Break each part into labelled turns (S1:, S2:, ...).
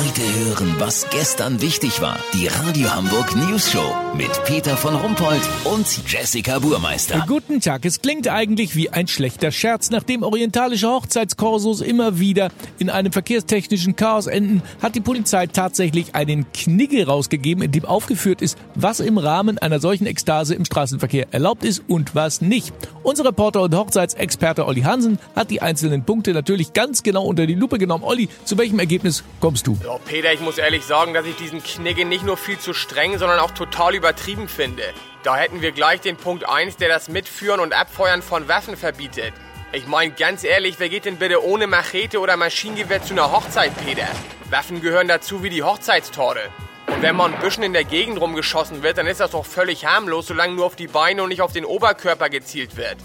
S1: Heute hören, was gestern wichtig war. Die Radio Hamburg News Show mit Peter von Rumpold und Jessica Burmeister.
S2: Guten Tag. Es klingt eigentlich wie ein schlechter Scherz. Nachdem orientalische Hochzeitskorsos immer wieder in einem verkehrstechnischen Chaos enden, hat die Polizei tatsächlich einen Knigge rausgegeben, in dem aufgeführt ist, was im Rahmen einer solchen Ekstase im Straßenverkehr erlaubt ist und was nicht. Unser Reporter und Hochzeitsexperte Olli Hansen hat die einzelnen Punkte natürlich ganz genau unter die Lupe genommen. Olli, zu welchem Ergebnis kommst du?
S3: Ja, Peter, ich muss ehrlich sagen, dass ich diesen Knigge nicht nur viel zu streng, sondern auch total übertrieben finde. Da hätten wir gleich den Punkt 1, der das Mitführen und Abfeuern von Waffen verbietet. Ich meine, ganz ehrlich, wer geht denn bitte ohne Machete oder Maschinengewehr zu einer Hochzeit, Peter? Waffen gehören dazu wie die Hochzeitstorte. Und wenn man ein bisschen in der Gegend rumgeschossen wird, dann ist das doch völlig harmlos, solange nur auf die Beine und nicht auf den Oberkörper gezielt wird.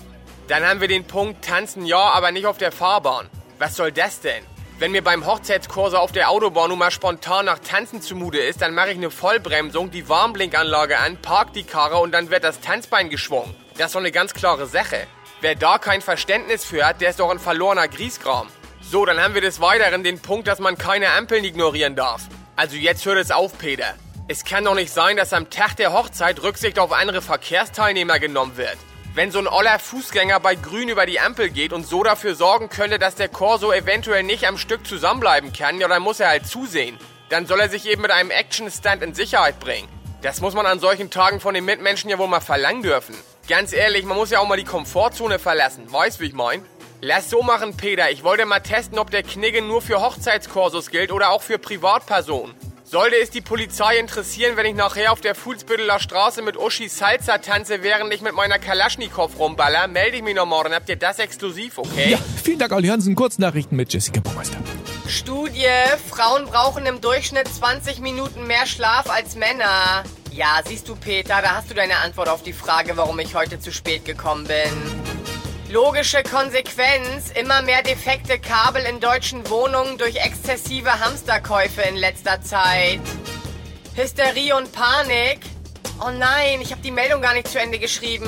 S3: Dann haben wir den Punkt Tanzen ja, aber nicht auf der Fahrbahn. Was soll das denn? Wenn mir beim Hochzeitskurse auf der Autobahn nun mal spontan nach Tanzen zumute ist, dann mache ich eine Vollbremsung, die Warnblinkanlage an, park die Karre und dann wird das Tanzbein geschwungen. Das ist doch eine ganz klare Sache. Wer da kein Verständnis für hat, der ist doch ein verlorener Griesgram. So, dann haben wir des Weiteren den Punkt, dass man keine Ampeln ignorieren darf. Also jetzt hört es auf, Peter. Es kann doch nicht sein, dass am Tag der Hochzeit Rücksicht auf andere Verkehrsteilnehmer genommen wird. Wenn so ein oller Fußgänger bei Grün über die Ampel geht und so dafür sorgen könnte, dass der Corso eventuell nicht am Stück zusammenbleiben kann, ja, dann muss er halt zusehen. Dann soll er sich eben mit einem Action-Stunt in Sicherheit bringen. Das muss man an solchen Tagen von den Mitmenschen ja wohl mal verlangen dürfen. Ganz ehrlich, man muss ja auch mal die Komfortzone verlassen. Weißt, wie ich mein? Lass so machen, Peter. Ich wollte mal testen, ob der Knigge nur für Hochzeitskursus gilt oder auch für Privatpersonen. Sollte es die Polizei interessieren, wenn ich nachher auf der Fuhlsbütteler Straße mit Uschi Salsa tanze, während ich mit meiner Kalaschnikow rumballer, melde ich mich noch morgen. Habt ihr das exklusiv, okay?
S2: Ja, vielen Dank, Olli Hansen. Kurznachrichten mit Jessica Baumeister.
S4: Studie, Frauen brauchen im Durchschnitt 20 Minuten mehr Schlaf als Männer. Ja, siehst du, Peter, da hast du deine Antwort auf die Frage, warum ich heute zu spät gekommen bin. Logische Konsequenz, immer mehr defekte Kabel in deutschen Wohnungen durch exzessive Hamsterkäufe in letzter Zeit. Hysterie und Panik. Oh nein, ich habe die Meldung gar nicht zu Ende geschrieben.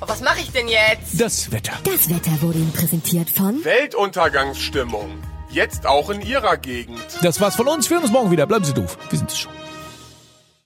S4: Oh, was mache ich denn jetzt?
S2: Das Wetter.
S5: Das Wetter wurde Ihnen präsentiert von
S6: Weltuntergangsstimmung. Jetzt auch in Ihrer Gegend.
S2: Das war's von uns. Wir hören uns morgen wieder. Bleiben Sie doof. Wir sind es schon.